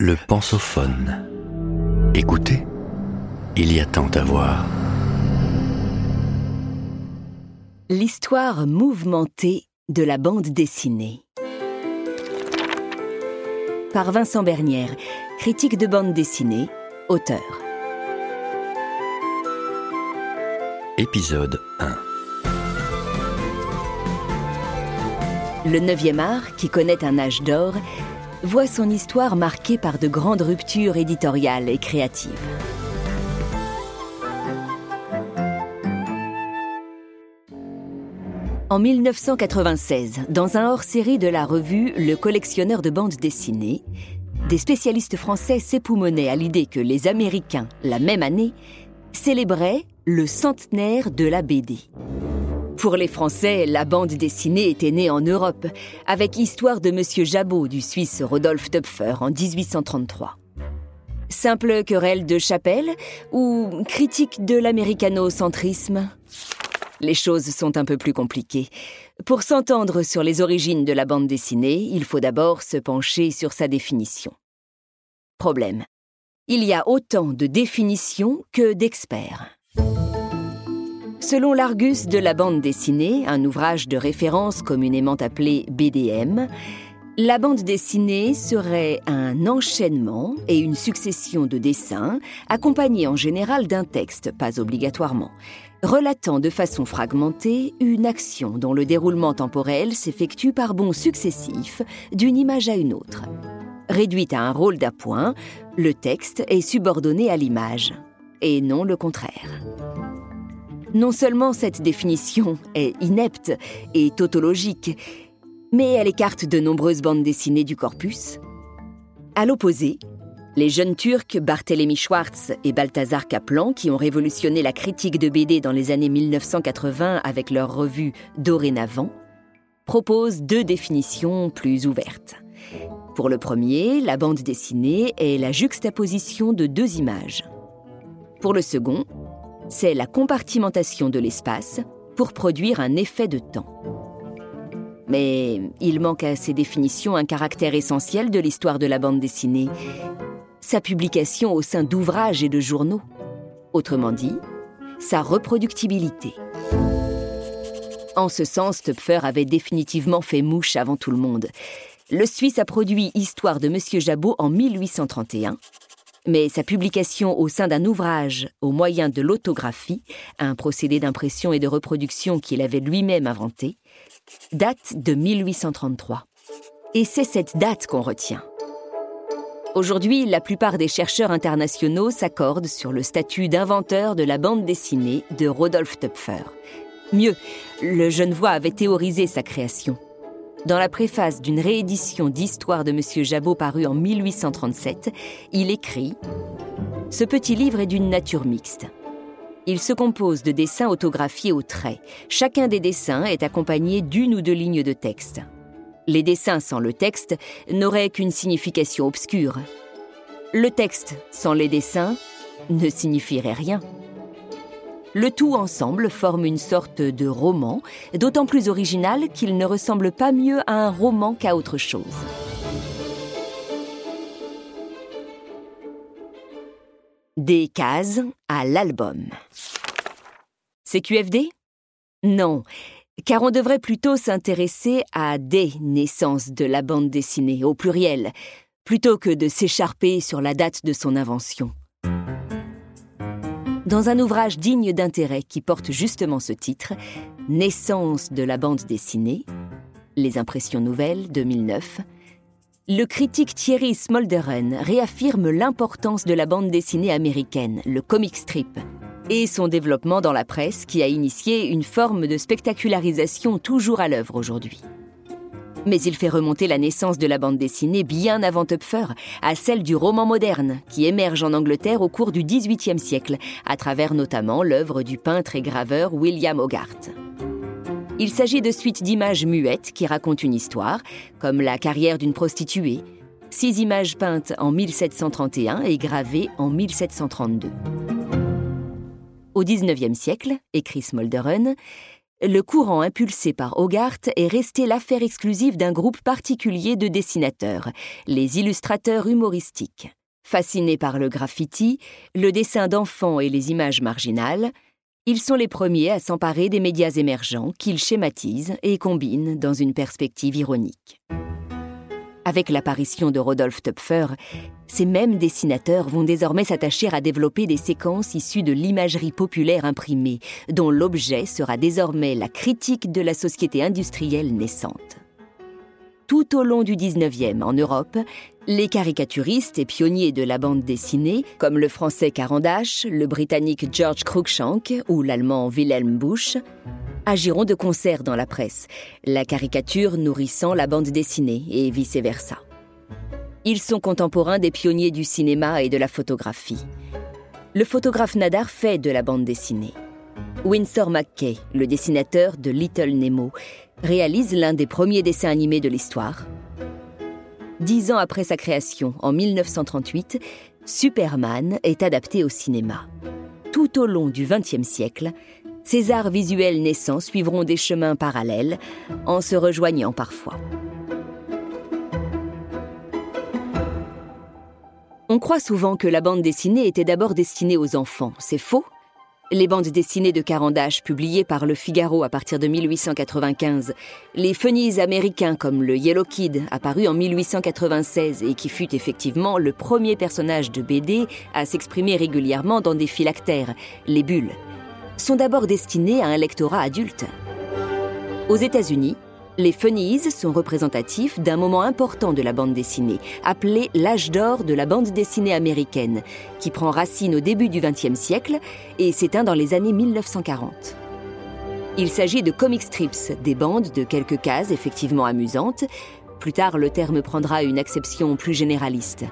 Le pensophone. Écoutez, il y a tant à voir. L'histoire mouvementée de la bande dessinée. Par Vincent Bernière, critique de bande dessinée, auteur. Épisode 1. Le 9e art, qui connaît un âge d'or, voit son histoire marquée par de grandes ruptures éditoriales et créatives. En 1996, dans un hors-série de la revue Le collectionneur de bandes dessinées, des spécialistes français s'époumonaient à l'idée que les Américains, la même année, célébraient le centenaire de la BD. Pour les Français, la bande dessinée était née en Europe, avec Histoire de Monsieur Jabot du Suisse Rodolphe Töpfer en 1833. Simple querelle de chapelle ou critique de l'américano-centrisme? Les choses sont un peu plus compliquées. Pour s'entendre sur les origines de la bande dessinée, il faut d'abord se pencher sur sa définition. Problème. Il y a autant de définitions que d'experts. Selon l'Argus de la bande dessinée, un ouvrage de référence communément appelé BDM, la bande dessinée serait un enchaînement et une succession de dessins, accompagnés en général d'un texte, pas obligatoirement, relatant de façon fragmentée une action dont le déroulement temporel s'effectue par bonds successifs d'une image à une autre. Réduite à un rôle d'appoint, le texte est subordonné à l'image, et non le contraire. Non seulement cette définition est inepte et tautologique, mais elle écarte de nombreuses bandes dessinées du corpus. À l'opposé, les jeunes Turcs Barthélemy Schwartz et Balthazar Kaplan, qui ont révolutionné la critique de BD dans les années 1980 avec leur revue Dorénavant, proposent deux définitions plus ouvertes. Pour le premier, la bande dessinée est la juxtaposition de deux images. Pour le second, c'est la compartimentation de l'espace pour produire un effet de temps. Mais il manque à ces définitions un caractère essentiel de l'histoire de la bande dessinée, sa publication au sein d'ouvrages et de journaux. Autrement dit, sa reproductibilité. En ce sens, Töpfer avait définitivement fait mouche avant tout le monde. Le Suisse a produit Histoire de Monsieur Jabot en 1831 mais sa publication au sein d'un ouvrage au moyen de l'autographie, un procédé d'impression et de reproduction qu'il avait lui-même inventé, date de 1833. Et c'est cette date qu'on retient. Aujourd'hui, la plupart des chercheurs internationaux s'accordent sur le statut d'inventeur de la bande dessinée de Rodolphe Töpfer. Mieux, le Genevois avait théorisé sa création. Dans la préface d'une réédition d'Histoire de M. Jabot parue en 1837, il écrit Ce petit livre est d'une nature mixte. Il se compose de dessins autographiés au trait. Chacun des dessins est accompagné d'une ou deux lignes de texte. Les dessins sans le texte n'auraient qu'une signification obscure. Le texte sans les dessins ne signifierait rien. Le tout ensemble forme une sorte de roman, d'autant plus original qu'il ne ressemble pas mieux à un roman qu'à autre chose. Des cases à l'album. CQFD Non, car on devrait plutôt s'intéresser à des naissances de la bande dessinée, au pluriel, plutôt que de s'écharper sur la date de son invention. Dans un ouvrage digne d'intérêt qui porte justement ce titre, Naissance de la bande dessinée, Les impressions nouvelles 2009, le critique Thierry Smolderen réaffirme l'importance de la bande dessinée américaine, le comic strip, et son développement dans la presse qui a initié une forme de spectacularisation toujours à l'œuvre aujourd'hui. Mais il fait remonter la naissance de la bande dessinée bien avant Töpfer, à celle du roman moderne, qui émerge en Angleterre au cours du XVIIIe siècle, à travers notamment l'œuvre du peintre et graveur William Hogarth. Il s'agit de suites d'images muettes qui racontent une histoire, comme la carrière d'une prostituée, six images peintes en 1731 et gravées en 1732. Au XIXe siècle, écrit Smolderen, le courant impulsé par Hogarth est resté l'affaire exclusive d'un groupe particulier de dessinateurs, les illustrateurs humoristiques. Fascinés par le graffiti, le dessin d'enfants et les images marginales, ils sont les premiers à s'emparer des médias émergents qu'ils schématisent et combinent dans une perspective ironique. Avec l'apparition de Rodolphe Töpfer, ces mêmes dessinateurs vont désormais s'attacher à développer des séquences issues de l'imagerie populaire imprimée, dont l'objet sera désormais la critique de la société industrielle naissante. Tout au long du 19e en Europe, les caricaturistes et pionniers de la bande dessinée, comme le français Carandache, le britannique George Cruikshank ou l'allemand Wilhelm Busch, agiront de concert dans la presse, la caricature nourrissant la bande dessinée et vice-versa. Ils sont contemporains des pionniers du cinéma et de la photographie. Le photographe Nadar fait de la bande dessinée. Winsor McKay, le dessinateur de Little Nemo, réalise l'un des premiers dessins animés de l'histoire. Dix ans après sa création, en 1938, Superman est adapté au cinéma. Tout au long du XXe siècle, ces arts visuels naissants suivront des chemins parallèles, en se rejoignant parfois. On croit souvent que la bande dessinée était d'abord destinée aux enfants. C'est faux. Les bandes dessinées de Carandache, publiées par Le Figaro à partir de 1895, les funnies américains comme le Yellow Kid, apparu en 1896 et qui fut effectivement le premier personnage de BD à s'exprimer régulièrement dans des phylactères, les bulles sont d'abord destinés à un lectorat adulte. Aux États-Unis, les funnies sont représentatifs d'un moment important de la bande dessinée, appelé l'âge d'or de la bande dessinée américaine, qui prend racine au début du XXe siècle et s'éteint dans les années 1940. Il s'agit de comic strips, des bandes de quelques cases effectivement amusantes. Plus tard, le terme prendra une acception plus généraliste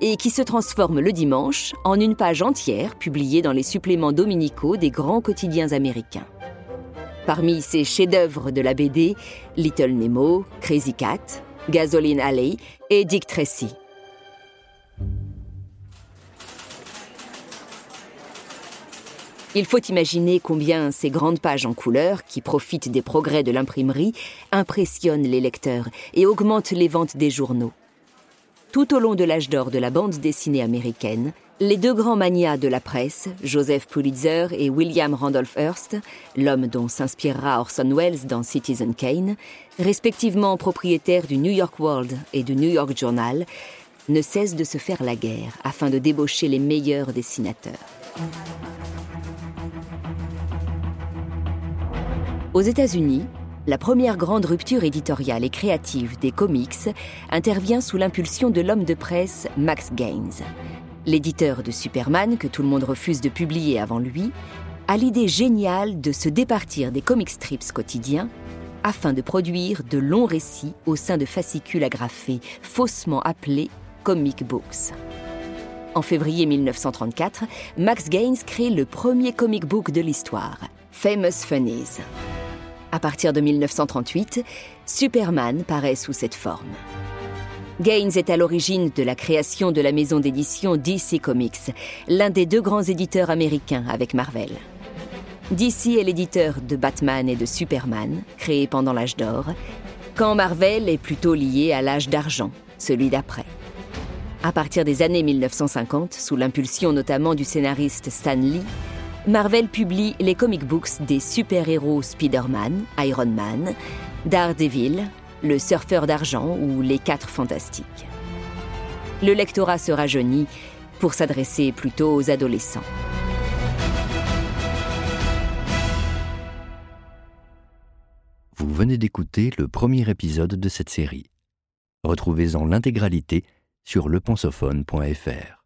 et qui se transforme le dimanche en une page entière publiée dans les suppléments dominicaux des grands quotidiens américains. Parmi ces chefs-d'œuvre de la BD, Little Nemo, Crazy Cat, Gasoline Alley et Dick Tracy. Il faut imaginer combien ces grandes pages en couleur, qui profitent des progrès de l'imprimerie, impressionnent les lecteurs et augmentent les ventes des journaux. Tout au long de l'âge d'or de la bande dessinée américaine, les deux grands manias de la presse, Joseph Pulitzer et William Randolph Hearst, l'homme dont s'inspirera Orson Welles dans Citizen Kane, respectivement propriétaires du New York World et du New York Journal, ne cessent de se faire la guerre afin de débaucher les meilleurs dessinateurs. Aux États-Unis, la première grande rupture éditoriale et créative des comics intervient sous l'impulsion de l'homme de presse Max Gaines. L'éditeur de Superman, que tout le monde refuse de publier avant lui, a l'idée géniale de se départir des comic strips quotidiens afin de produire de longs récits au sein de fascicules agrafés, faussement appelés comic books. En février 1934, Max Gaines crée le premier comic book de l'histoire, Famous Funnies. À partir de 1938, Superman paraît sous cette forme. Gaines est à l'origine de la création de la maison d'édition DC Comics, l'un des deux grands éditeurs américains avec Marvel. DC est l'éditeur de Batman et de Superman, créés pendant l'âge d'or, quand Marvel est plutôt lié à l'âge d'argent, celui d'après. À partir des années 1950, sous l'impulsion notamment du scénariste Stan Lee, Marvel publie les comic books des super-héros Spider-Man, Iron Man, Daredevil, le surfeur d'argent ou les quatre fantastiques. Le lectorat se rajeunit pour s'adresser plutôt aux adolescents. Vous venez d'écouter le premier épisode de cette série. Retrouvez-en l'intégralité sur lepensophone.fr.